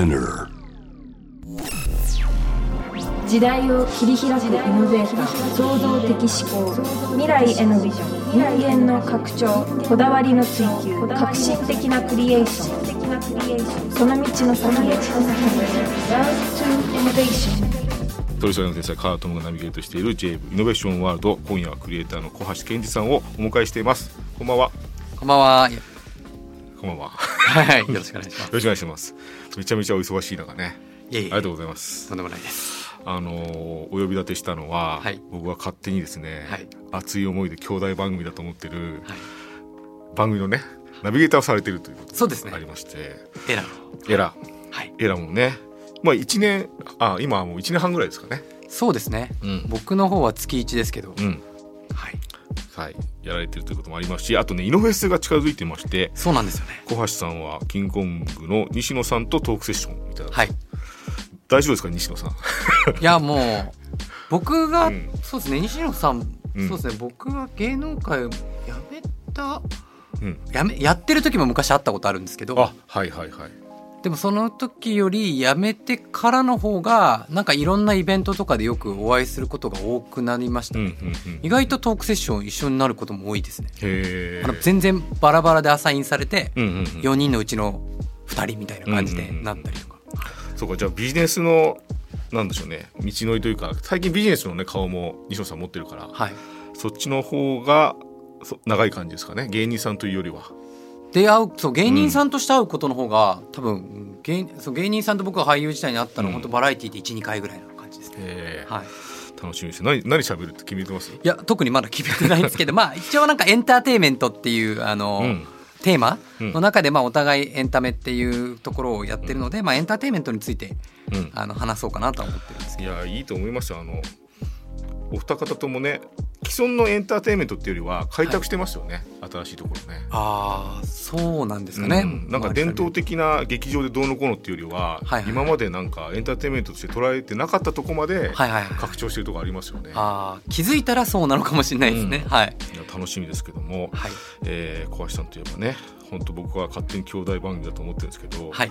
Spinner 時代を切り開くイノベーター創造的思考未来へのビジョン人間の拡張こだわりの追求革新的なクリエーションその道の先へ。Love to Innovation 取締りの天才カートムがナビゲートしている j イノベーションワールド今夜はクリエイターの小橋健二さんをお迎えしています。こんばんは。こんばんは。よこんばんははい、よろしくお願いします。よろしくお願いしますめちゃめちゃお忙しい中ねいえいえありがとうございますとんでもないです。あのーお呼び立てしたのは、はい僕は勝手にですね、はい熱い思いで兄弟番組だと思ってるはい。番組のねナビゲーターをされてるということそうですねありましてエラー。エラはい。エラもねまあ1年あ今はもう1年半ぐらいですかねそうですね。うん僕の方は月一ですけど。うんはい。はいやられてるということもありますしあとねイノフェスが近づいてましてそうなんですよね。小橋さんはキングコングの西野さんとトークセッションみたいな、はい。大丈夫ですか？西野さん。いや、もう、僕が、うん。そうですね、西野さん、うん。そうですね、僕が芸能界を辞めた、うん。やめ、やってる時も昔会ったことあるんですけど、あはいはいはいでもその時より辞めてからの方が、なんかいろんなイベントとかでよくお会いすることが多くなりました。うんうね。んうん。意外とトークセッション一緒になることも多いですね。あの全然バラバラでアサインされて、うんうんうん。4人のうちの2人みたいな感じでなったりとか、そうかじゃあビジネスのなんでしょうね。道のりというか最近ビジネスのね顔も西野さん持ってるからはい。そっちの方がそ長い感じですかね。芸人さんというよりは出会うそう芸人さんとして会うことの方が、多分芸そう芸人さんと僕が俳優時代に会ったのは、うん。本当バラエティーで12回ぐらいの感じですね、へえ。はい、楽しみです何何喋るって決めてます？いや特にまだ決めてないんですけど まあ一応なんかエンターテインメントっていうあの、うん。テーマうん。の中でまあお互いエンタメっていうところをやってるので、まあ、エンターテインメントについてうん。あの話そうかなとは思ってるんですけど。いやいいと思いますよ。あのお二方ともね既存のエンターテインメントっていうよりは開拓してますよね、新しいところね。ああそうなんですかね、うん。なんか伝統的な劇場でどうのこうのっていうよりは、はいはい今までなんかエンターテインメントとして捉えてなかったとこまではいはいはい。拡張してるとこありますよね。ああ気づいたらそうなのかもしれないですね、うん。はい。いや楽しみですけども、はい。えー小橋さんといえばね本当僕は勝手に兄弟番組だと思ってるんですけど、はい。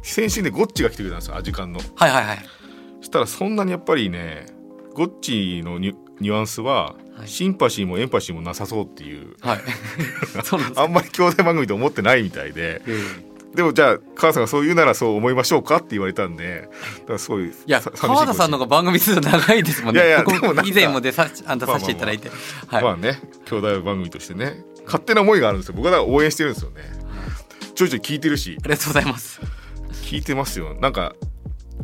先週ねゴッチが来てくれたんですよアジカンの。はいはいはい。そしたらそんなにやっぱりねゴッチのニュニュアンスは、はい。シンパシーもエンパシーもなさそうっていう。はい。あんまり兄弟番組と思ってないみたいで。ええ。でもじゃあ川田さんがそう言うならそう思いましょうかって言われたんでだからすごいいやさ川田さんの方が番組数長いですもんね。いやいや以前も出さあんたさせていただいて、はい、まあね兄弟番組としてね。勝手な思いがあるんですよ。僕はだから応援してるんですよね。ちょいちょい聞いてるし。ありがとうございます、聞いてますよ。なんか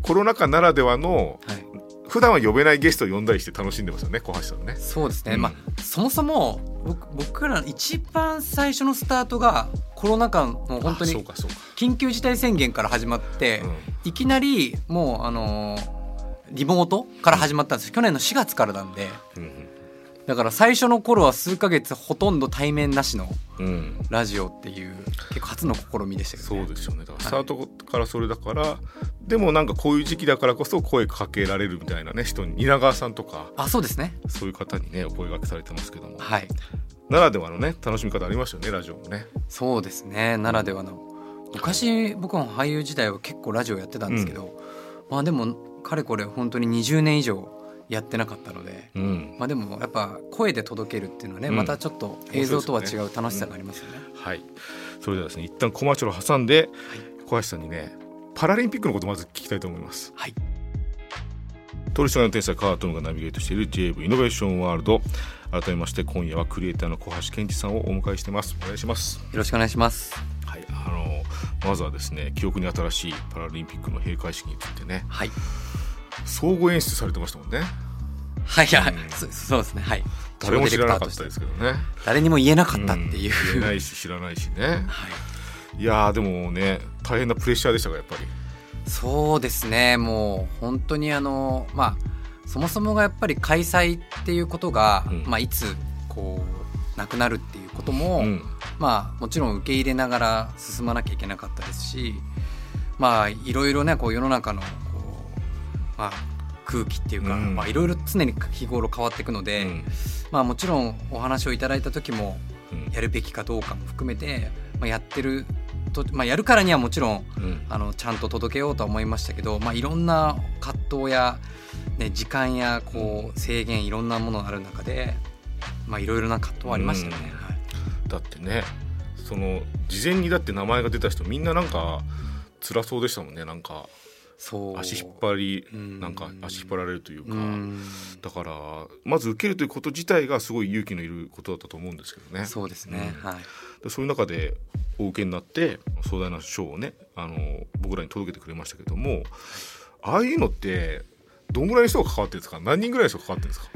コロナ禍ならではのはい、普段は呼べないゲストを呼んだりして楽しんでますよね小橋さんね。そうですね、うん。まあそもそも僕僕らの一番最初のスタートがコロナ禍の本当あそうにかそうか。緊急事態宣言から始まって、いきなりもうあのーリモートから始まったんですよ。去年の4月からなんで。うんうんだから最初の頃は数ヶ月ほとんど対面なしのうん。ラジオっていう結構初の試みでしたけど、ね、そうですよね。だからスタートからそれだから、でもなんかこういう時期だからこそ声かけられるみたいなね人に蜷川さんとか。あそうですね。そういう方にねお声掛けされてますけども、はい。ならではのね楽しみ方ありましたよねラジオもね。そうですね。ならではの。昔僕も俳優時代は結構ラジオやってたんですけど、まあでもかれこれ本当に20年以上やってなかったのでうんまあでもやっぱ声で届けるっていうのはね、うんまたちょっと映像とは違う楽しさがありますよね。はい、それではですね一旦コマーシャルを挟んで、小橋さんにねパラリンピックのことをまず聞きたいと思います。はい取締りの天才カートンがナビゲートしている JV イノベーションワールド改めまして今夜はクリエイターの小橋健二さんをお迎えしてますお願いします。よろしくお願いします。はい、あのまずはですね記憶に新しいパラリンピックの閉会式についてねはい。総合演出されてましたもんねはい、はいうんそそうですね。はい。誰も知らなかったですけどね誰にも言えなかったっていう。ん言えないし知らないしねはい。いやーでもね大変なプレッシャーでしたがやっぱりそうですね。もう本当にあのまあそもそもがやっぱり開催っていうことが、うんまあいつこうなくなるっていうことも、うんまあもちろん受け入れながら進まなきゃいけなかったですし、まあいろいろねこう世の中のまあ空気っていうか、うん。まあいろいろ常に日頃変わっていくので、うん。まあもちろんお話をいただいた時もうん。やるべきかどうかも含めて、まあ、やってると、まあ、やるからにはもちろんうん。あのちゃんと届けようとは思いましたけど、まあ、いろんな葛藤や、ね、時間やこう制限いろんなものがある中で、まあ、いろいろな葛藤はありましたよね。うん。はい。だってねその事前にだって名前が出た人みんななんか辛そうでしたもんねなんか足引っ張りうん。なんか足引っ張られるというか。うん。だからまず受けるということ自体がすごい勇気のいることだったと思うんですけどね。そうですね、うん。はい。でそういう中でお受けになって壮大な賞をねあの僕らに届けてくれましたけどもああいうのってどんぐらいの人が関わってるんですか？何人ぐらいの人が関わってるんですか？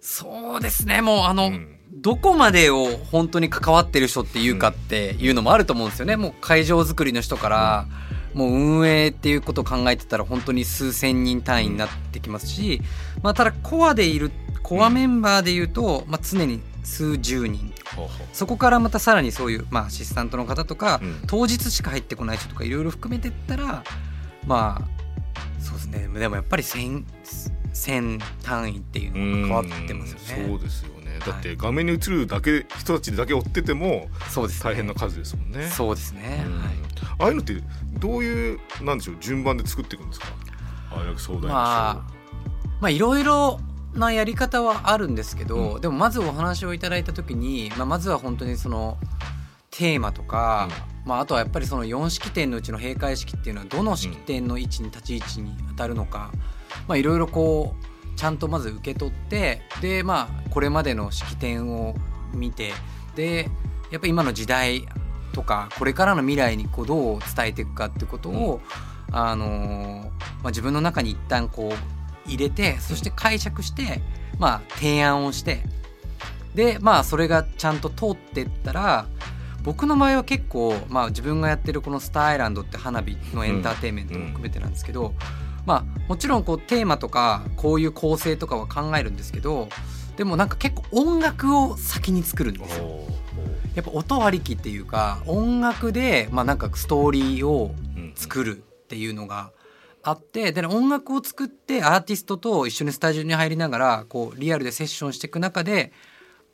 そうですね。もうあの、うん。どこまでを本当に関わってる人っていうかっていうのもあると思うんですよね。もう会場作りの人から、もう運営っていうことを考えてたら本当に数千人単位になってきますし、まあ、ただコアでいるコアメンバーでいうと、まあ、常に数十人。そこからまたさらにそういう、まあ、アシスタントの方とか、うん。当日しか入ってこない人とかいろいろ含めてったらまあそうですね。でもやっぱり1000 1000単位っていううのが変わってますよね。そうですよねだってはい画面に映るだけ人たちだけ追っててもそうですね。大変な数ですもんね。そうですね、うん。はい。ああいうのってどういうなんでしょう順番で作っていくんですか？ああいう壮大なまあまあいろいろなやり方はあるんですけど、うん。でもまずお話をいただいた時に、まあ、まずは本当にそのテーマとか、まあ、あとはやっぱりその4式典のうちの閉会式っていうのはどの式典の位置に立ち位置に当たるのか、まあ、いろいろこうちゃんとまず受け取ってでまあこれまでの式典を見てでやっぱり今の時代とかこれからの未来にこうどう伝えていくかってことを、あのーまあ、自分の中に一旦こう入れてそして解釈して、まあ、提案をしてでまあそれがちゃんと通ってったら僕の場合は結構、まあ、自分がやってるこの「スターアイランド」って花火のエンターテインメントも含めてなんですけど、まあもちろんこうテーマとかこういう構成とかは考えるんですけどでもなんか結構音楽を先に作るんですよ。おやっぱ音ありきっていうか音楽で、まあ、なんかストーリーをー作るっていうのがあってで音楽を作ってアーティストと一緒にスタジオに入りながらこうリアルでセッションしていく中で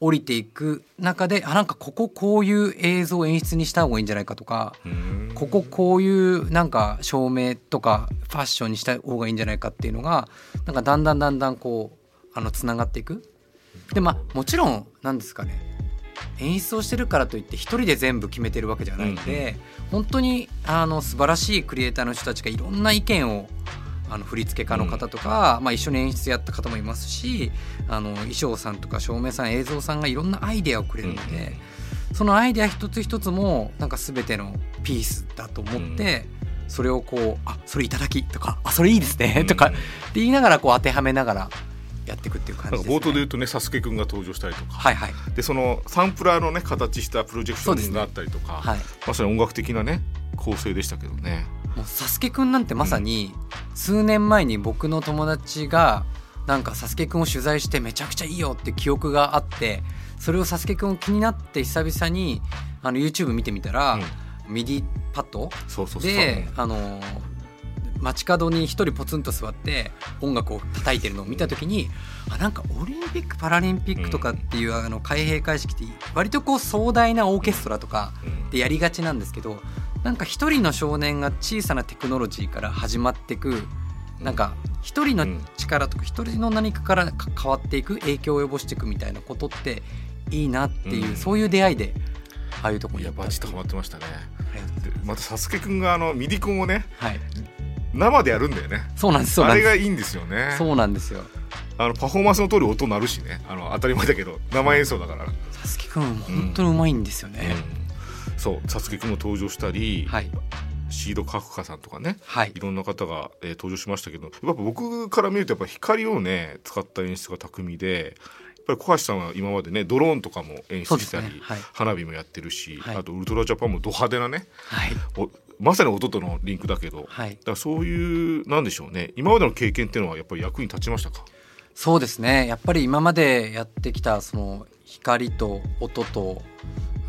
降りていく中であなんかこここういう映像を演出にした方がいいんじゃないかとかうん。こここういうなんか照明とかファッションにした方がいいんじゃないかっていうのがなんかだんだんだんだんこうあのつながっていく。でまあもちろんなんですかね。演出をしてるからといって一人で全部決めてるわけじゃないので、本当にあの素晴らしいクリエイターの人たちがいろんな意見をあの振付家の方とか、まあ、一緒に演出やった方もいますしあの衣装さんとか照明さん映像さんがいろんなアイデアをくれるので、そのアイデア一つ一つもなんか全てのピースだと思って、それをこう「あそれいただき」とか「あそれいいですね」とかって言いながらこう当てはめながらやっていくっていう感じです、ね。冒頭で言うとねサスケくんが登場したりとか。はいはい。でそのサンプラーのね形したプロジェクションがあったりとか、はい。まさに音楽的なね構成でしたけどね。もうサスケくんなんてまさに数年前に僕の友達がなんかサスケくんを取材してめちゃくちゃいいよって記憶があってそれをサスケくんを気になって久々にあの YouTube 見てみたら、 MIDI パッドそうそうそう。であの街角に一人ポツンと座って音楽を叩いてるのを見た時にあなんかオリンピック・パラリンピックとかっていう、あの開閉会式って割とこう壮大なオーケストラとかうん。でやりがちなんですけどなんか一人の少年が小さなテクノロジーから始まっていくなんか一人の力とか一人の何かからか変わっていく影響を及ぼしていくみたいなことっていいなっていう、うん。そういう出会いでああいうところにいやバチッとハマってましたね。ありがとうござい。でまたサスケくんがあのミディコンをねはい。生でやるんだよね。そうなんですあれがいいんですよね。そうなんですよ。あのパフォーマンスの通り音鳴るしね。あの当たり前だけど生演奏だから。さすきくん本当にうまいんですよね、うんそうサスケくんも登場したり、はい。シードカフカさんとかねはい。いろんな方が、えー登場しましたけどやっぱ僕から見るとやっぱ光をね使った演出が巧みでやっぱり小橋さんは今までねドローンとかも演出したり、ね。はい。花火もやってるし、はい。あとウルトラジャパンもド派手なねはい。おまさに音とのリンクだけど、だはい。からそういうなんでしょうね今までの経験っていうのはやっぱり役に立ちましたか？そうですね。やっぱり今までやってきたその光と音と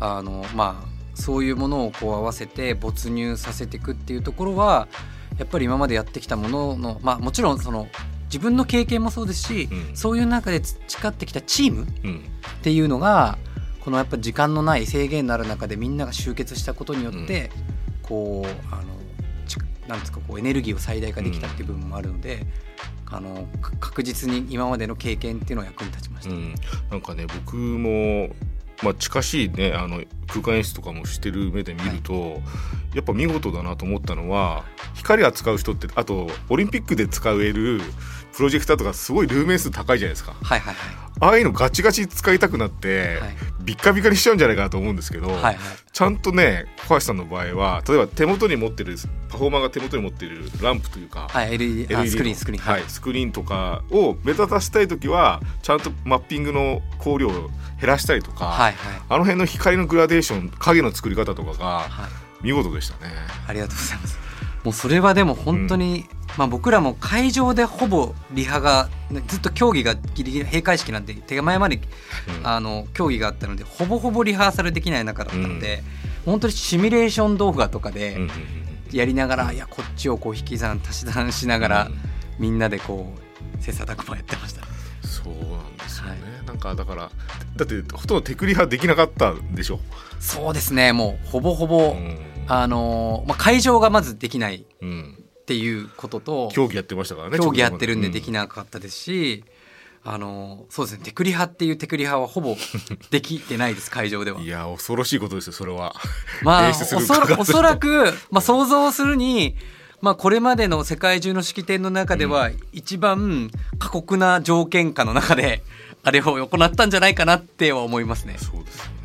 あのまあそういうものをこう合わせて没入させていくっていうところはやっぱり今までやってきたもののまあもちろんその自分の経験もそうですし、うん。そういう中で培ってきたチームうん。っていうのがこのやっぱ時間のない制限のある中でみんなが集結したことによって、こうあのちなんですかこうエネルギーを最大化できたっていう部分もあるので、あのか確実に今までの経験っていうのは役に立ちました。うん、なんかね僕も、まあ、近しいねあの空間演出とかもしてる目で見ると、やっぱ見事だなと思ったのは光扱う人ってあとオリンピックで使えるプロジェクターとかすごいルーメン数高いじゃないですか。はいはいああいうのガチガチ使いたくなって、はいビッカビカにしちゃうんじゃないかなと思うんですけど、はいはい。ちゃんとね小橋さんの場合は例えば手元に持ってるパフォーマーが手元に持ってるランプというか、はい LED, あ LED スクリーンスクリーン。はい、スクリーンとかを目立たせたい時はちゃんとマッピングの光量を減らしたりとか、はいはい。あの辺の光のグラデーション影の作り方とかがはい。見事でしたね。ありがとうございます。もうそれはでも本当に、まあ僕らも会場でほぼリハがねずっと競技がギリギリ閉会式なんで手前までうん。あの競技があったのでほぼほぼリハーサルできない中だったので、本当にシミュレーション動画とかでうんうんうんやりながら、いやこっちをこう引き算足し算しながら、うん。みんなでこう切磋琢磨やってました。そうなんですよね、はなんかだからだってほとんど手繰り派できなかったんでしょ、そうですね。もうほぼほぼ、うんあのまあ、会場がまずできないうん、っていうことと競技やってましたからね競技やってるんでで。きなかったですし、あのそうですねテクリ派っていうテクリ派はほぼ できてないです会場では。うんいや恐ろしいことですよそれは。まあおそらく、まあ、想像するに、まあ、これまでの世界中の式典の中では一番過酷な条件下の中であれを行ったんじゃないかなっては思いますね。そうですよね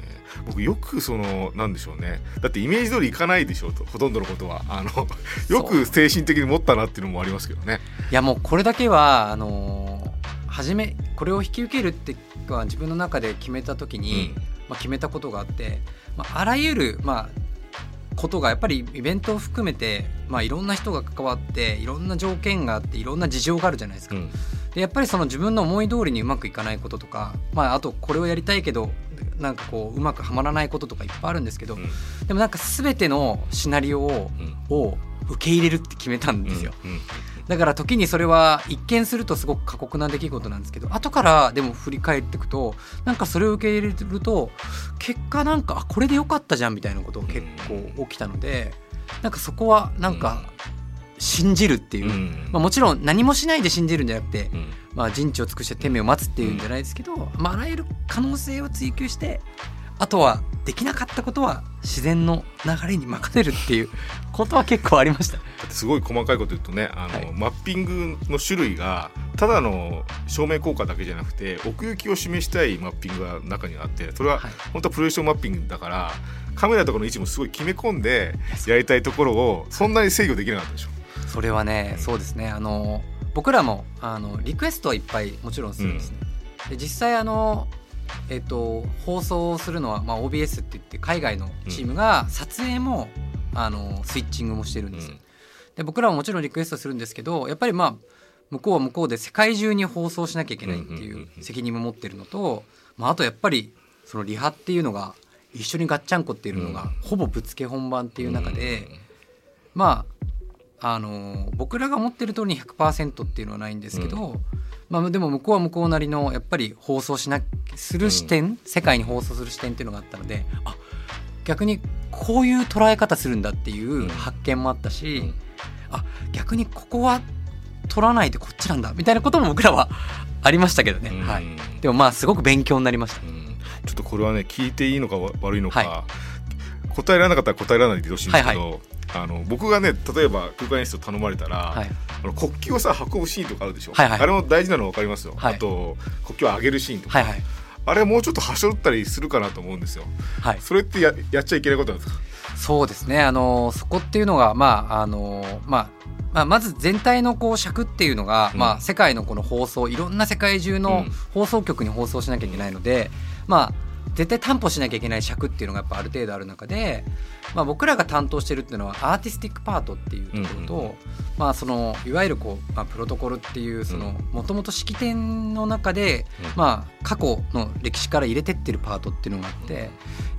僕よくそのなんでしょうね。だってイメージ通りいかないでしょうとほとんどのことは。あのよく精神的に持ったなっていうのもありますけどね。いやもうこれだけはあの初めこれを引き受けるっては自分の中で決めた時に、うん。まあ、決めたことがあって、まあ、あらゆる、まあ、ことがやっぱりイベントを含めて、まあ、いろんな人が関わっていろんな条件があっていろんな事情があるじゃないですか。うん。でやっぱりその自分の思い通りにうまくいかないこととか、まあ、あとこれをやりたいけどなんかこううまくはまらないこととかいっぱいあるんですけど、うん。でもなんか全てのシナリオをうん。を受け入れるって決めたんですよ。だから時にそれは一見するとすごく過酷な出来事なんですけど後からでも振り返っていくとなんかそれを受け入れると結果なんかあこれでよかったじゃんみたいなことが結構起きたのでなんかそこはなんか信じるっていう。う、ん。まあ、もちろん何もしないで信じるんじゃなくて、うん。まあ、人知を尽くして天命を待つっていうんじゃないですけど、まあ、あらゆる可能性を追求してあとはできなかったことは自然の流れに任せるっていうことは結構ありました。すごい細かいこと言うとねあの、はい。マッピングの種類がただの照明効果だけじゃなくて奥行きを示したいマッピングが中にあってそれははい。本当はプロジェクションマッピングだからカメラとかの位置もすごい決め込んでやりたいところをそんなに制御できなかったでしょ。それはねそうですね。あの僕らもあのリクエストはいっぱいもちろんするんですね、で実際あのえっと放送するのは、まあ、OBS って言って海外のチームが撮影も、あのスイッチングもしてるんです。よ、で僕らももちろんリクエストするんですけどやっぱりまあ向こうは向こうで世界中に放送しなきゃいけないっていうんうんうんううん。責任も持ってるのと、まあ、あとやっぱりそのリハっていうのが一緒にガッチャンコっていうのがほぼぶつけ本番っていう中で、まああの僕らが思ってる通りに100%っていうのはないんですけど、まあ、でも向こうは向こうなりのやっぱり放送しなする視点、世界に放送する視点っていうのがあったのであ逆にこういう捉え方するんだっていう発見もあったし、うん。あ逆にここは取らないでこっちなんだみたいなことも僕らはありましたけどね、うん。はい、でもまあすごく勉強になりました。うん。ちょっとこれはね聞いていいのかわ悪いのか、は答えられなかったら答えられないでほしいんですけど、はいあの僕がね例えば空間演出を頼まれたら、はい。あの国旗をさ運ぶシーンとかあるでしょ、はいはい。あれも大事なの分かりますよ、はい。あと国旗を上げるシーンとか、はいはい。あれもうちょっとはしょったりするかなと思うんですよ。はい。それってややっちゃいけないことなんですか？そうですね。あのそこっていうのがまああのまあまあ、まず全体のこう尺っていうのが、うん。まあ、世界のこの放送いろんな世界中のうん。放送局に放送しなきゃいけないので、まあ絶対担保しなきゃいけない尺っていうのがやっぱある程度ある中で、まあ、僕らが担当してるっていうのはアーティスティックパートっていうところと、うんうんまあ、そのいわゆるこう、まあ、プロトコルっていうそのもともと式典の中で、うん。まあ、過去の歴史から入れてってるパートっていうのがあってや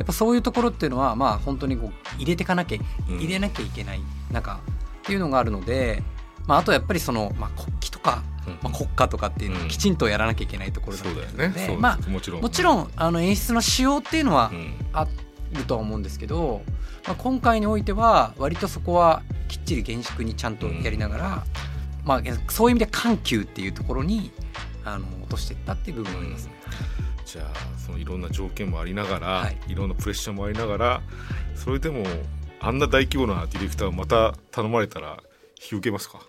っぱそういうところっていうのはまあ本当にこう入れてかなきゃうん。入れなきゃいけない中っていうのがあるので、まあ、あとやっぱりその、まあ、国か、まあ、国歌とかっていうのをきちんとやらなきゃいけないところだそうっただよね。そうです。のでまあもちろん。もちろんあの演出の仕様っていうのはうん。あるとは思うんですけど、まあ、今回においては割とそこはきっちり厳粛にちゃんとやりながら、まあ、そういう意味で緩急っていうところにあの落としていったっていう部分がありますね。じゃあそのいろんな条件もありながら、はい。い、ろんなプレッシャーもありながらそれでもあんな大規模なディレクターをまた頼まれたら引き受けますか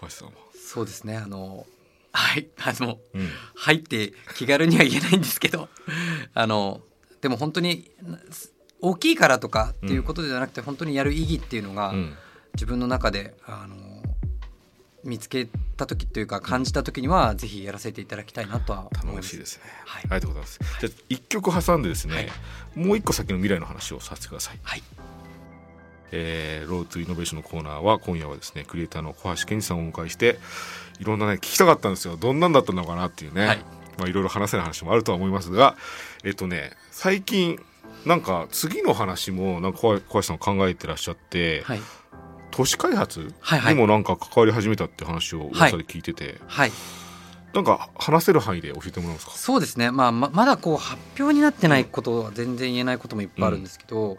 小橋さんは。そうですね。あのはい。あのうん。入って気軽には言えないんですけど。あのでも本当に大きいからとかっていうことではなくて、本当にやる意義っていうのが、うん。自分の中であの見つけた時というか感じた時にはぜひやらせていただきたいなとは思い頼ます。もしいですね。はい。ありがとうございます。じゃあ一曲挟んでですね、はい。もう一個先の未来の話をさせてください。はいえーロードトゥイノベーションのコーナーは今夜はですねクリエイターの小橋健二さんをお迎えしていろんなね聞きたかったんですよ。どんなんだったのかなっていうね、はい。まあいろいろ話せない話もあるとは思いますがえっとね最近なんか次の話もなんか小小橋さん考えてらっしゃって、はい。都市開発はいはい。にもなんか関わり始めたって話を噂で聞いてて、はい。なんか話せる範囲で教えてもらえますか？そうですね、まあ、ままだこう発表になってないことは全然言えないこともいっぱいあるんですけど、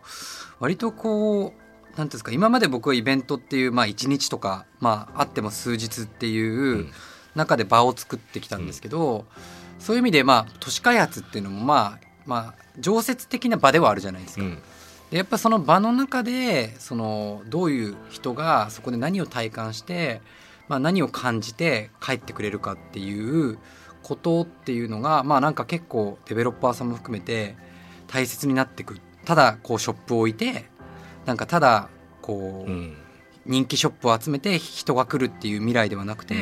割とこうなんていうんですか今まで僕はイベントっていう、まあ、1日とか、まあ、あっても数日っていう中で場を作ってきたんですけど、そういう意味で、まあ、都市開発っていうのも、まあまあ、常設的な場ではあるじゃないですか。うん。でやっぱその場の中でそのどういう人がそこで何を体感して、まあ、何を感じて帰ってくれるかっていうことっていうのがまあなんか結構デベロッパーさんも含めて大切になってくる。ただこうショップを置いてなんかただこう、うん。人気ショップを集めて人が来るっていう未来ではなくて、うん。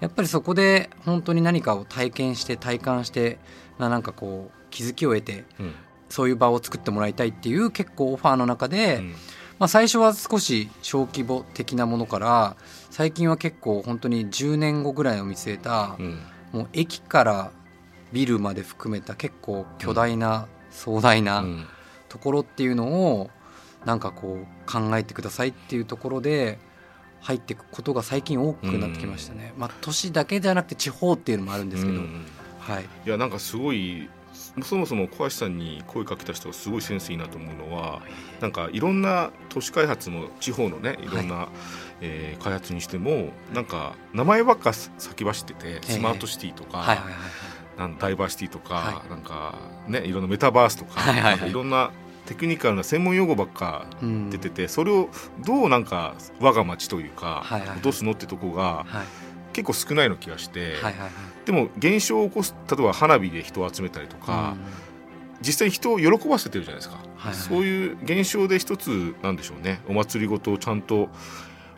やっぱりそこで本当に何かを体験して体感してまあなんかこう気づきを得てうん。そういう場を作ってもらいたいっていう結構オファーの中で、うん。まあ、最初は少し小規模的なものから最近は結構本当に10年後ぐらいを見据えた、うん。もう駅からビルまで含めた結構巨大な壮大うなん。ところっていうのをなんかこう考えてくださいっていうところで入っていくことが最近多くなってきましたね。まあ、都市だけじゃなくて地方っていうのもあるんですけど、うんはい、いやなんかすごいそもそも小橋さんに声かけた人がすごいセンスいいなと思うのはなんかいろんな都市開発も地方のねい。ろんな、えー開発にしてもなんか名前ばっか先走っててスマートシティとか、はいはいはいはい。なんダイバーシティとか、はなんかねいろんなメタバースとかいろんなテクニカルな専門用語ばっかうん出てて、それをどうなんか我が町というか、はいはいはい。どうすのってとこがはい。結構少ないの気がして、でも現象を起こす例えば花火で人を集めたりとか、実際に人を喜ばせてるじゃないですか、そういう現象で一つなんでしょうね。お祭りごとをちゃんと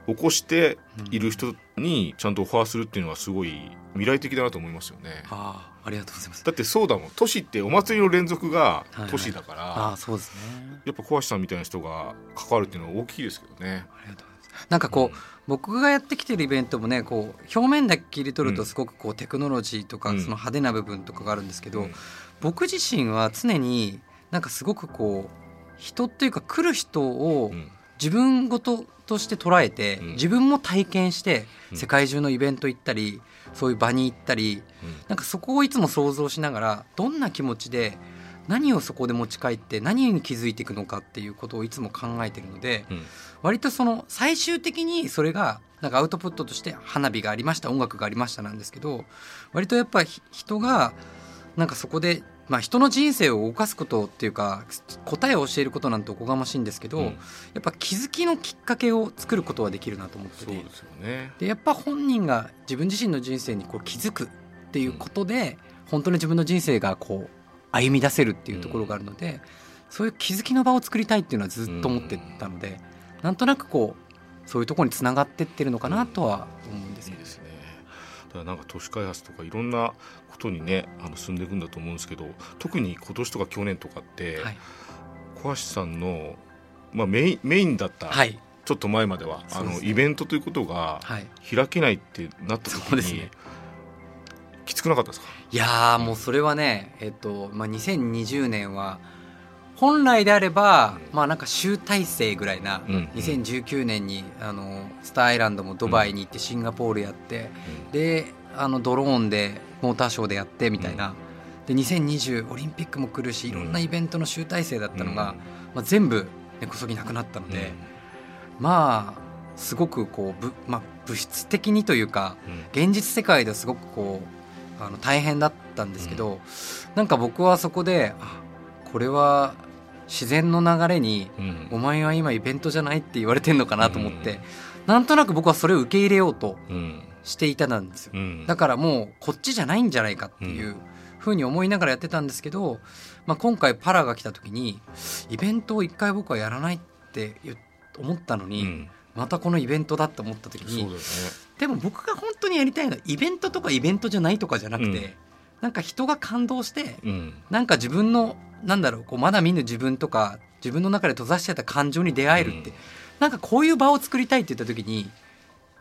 起こしている人にちゃんとオファーするっていうのはすごい未来的だなと思いますよね。ああありがとうございます。だってそうだもん。都市ってお祭りの連続がいはい。都市だから、ああそうですね。やっぱ小橋さんみたいな人が関わるっていうのは大きいですけどね。ありがとうございます。なんかこう、僕がやってきてるイベントもねこう表面だけ切り取るとすごくこうテクノロジーとかうん。その派手な部分とかがあるんですけど、うん。僕自身は常になんかすごくこう人っていうか来る人をうん自分ごととして捉えて、うん。自分も体験してうん。世界中のイベント行ったりそういう場に行ったりなんかそこをいつも想像しながらどんな気持ちで何をそこで持ち帰って何に気づいていくのかっていうことをいつも考えてるのでうん。割とその最終的にそれがなんかアウトプットとして花火がありました音楽がありましたなんですけど割とやっぱり人がなんかそこで、まあ、人の人生を動かすことっていうか答えを教えることなんておこがましいんですけど、うん。やっぱ気づきのきっかけを作ることはできるなと思ってて。そうですよね。でやっぱ本人が自分自身の人生にこう気づくっていうことで、本当に自分の人生がこう歩み出せるっていうところがあるので、そういう気づきの場を作りたいっていうのはずっと思ってたので、なんとなくこうそういうところにつながってってるのかなとは思うんですけど、ね。だからなんか都市開発とかいろんなことにねあの進んでいくんだと思うんですけど特に今年とか去年とかって、はい、小橋さんの、まあ、メインメインだった、はい。ちょっと前まではね。のイベントということがはい、開けないってなった時に、そうですね。きつくなかったですか？いやーもうそれはねえっと、まあ、2020年は本来であれば、うんまあなんか集大成ぐらいな、うん2019年にあのスターアイランドもドバイに行ってシンガポールやって、であのドローンでモーターショーでやってみたいな、で2020オリンピックも来るしいろんなイベントの集大成だったのが、まあ、全部根こそぎなくなったので、まあすごくこうぶ、まあ、物質的にというか現実世界ではすごくこうあの大変だったん。ですけど、うん、なんか僕はそこであこれは自然の流れに、うん、お前は今イベントじゃないって言われてんのかなと思って、うん、なんとなく僕はそれを受け入れようとしていたなんですよ、うん、だからもうこっちじゃないんじゃないかっていうふうに思いながらやってたんですけど、まあ、今回パラが来た時にイベントを一回僕はやらないって思ったのに、またこのイベントだって思った時に、ね、でも僕が本当にやりたいのはイベントとかイベントじゃないとかじゃなくて、うん、なんか人が感動して、うん、なんか自分のなんだろうこうまだ見ぬ自分とか自分の中で閉ざしてた感情に出会えるって、うん、なんかこういう場を作りたいって言った時に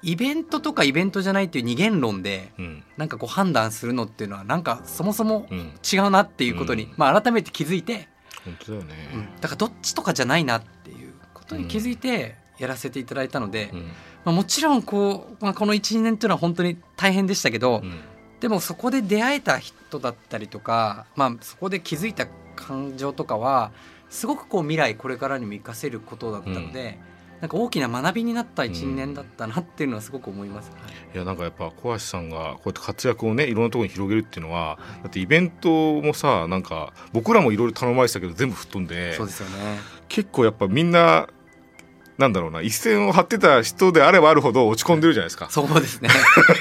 イベントとかイベントじゃないっていう二元論で、うん、なんかこう判断するのっていうのはなんかそもそも違うなっていうことに、うん、まあ、改めて気づいて本当だよね、うん、だからどっちとかじゃないなっていうことに気づいて、やらせていただいたので、うん、まあ、もちろんこう、まあ、この12年というのは本当に大変でしたけど、うん、でもそこで出会えた人だったりとか、まあ、そこで気づいた感情とかはすごくこう未来これからにも生かせることだったので。うん。なんか大きな学びになった1、年だったなっていうのはすごく思います、はい、いやなんかやっぱ小橋さんがこうやって活躍をねいろんなところに広げるっていうのは、はい、だってイベントもさなんか僕らもいろいろ頼まれてたけど全部吹っ飛んでそうですよね。結構やっぱみんななんだろうな一線を張ってた人であればあるほど落ち込んでるじゃないですか。そうですね。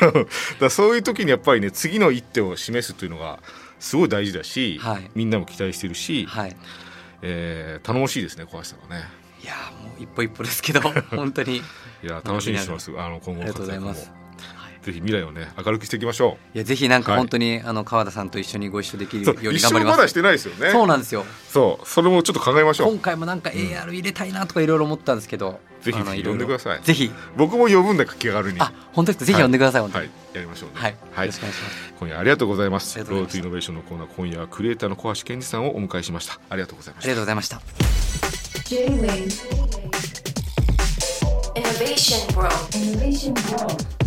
だそういう時にやっぱりね次の一手を示すというのがすごい大事だし、はい、みんなも期待してるし、はい、えー、頼もしいですね小橋さんはね。いやもう一歩一歩ですけど 本当に。いや楽しみにしてます。あの今後の活躍も。ぜひ未来をね明るくしていきましょう。いやぜひなんか本当に、はい、あの川田さんと一緒にご一緒できるように頑張ります。まだしてないですよね。そうなんですよ。そうそれもちょっと考えましょう。今回もなんか AR 入れたいなとかいろいろ思ったんですけど、ぜひ呼んでください。ぜひ僕も呼ぶんで気軽に。あ本当ですぜひ呼んでください、はい、はい、やりましょうね。はい、はい、よろしくお願いします。今夜ありがとうございます。ロートイノベーションのコーナー今夜はクリエイターの小橋健二さんをお迎えしました。ありがとうございました。ありがとうございました。J-Wave Innovation World Innovation World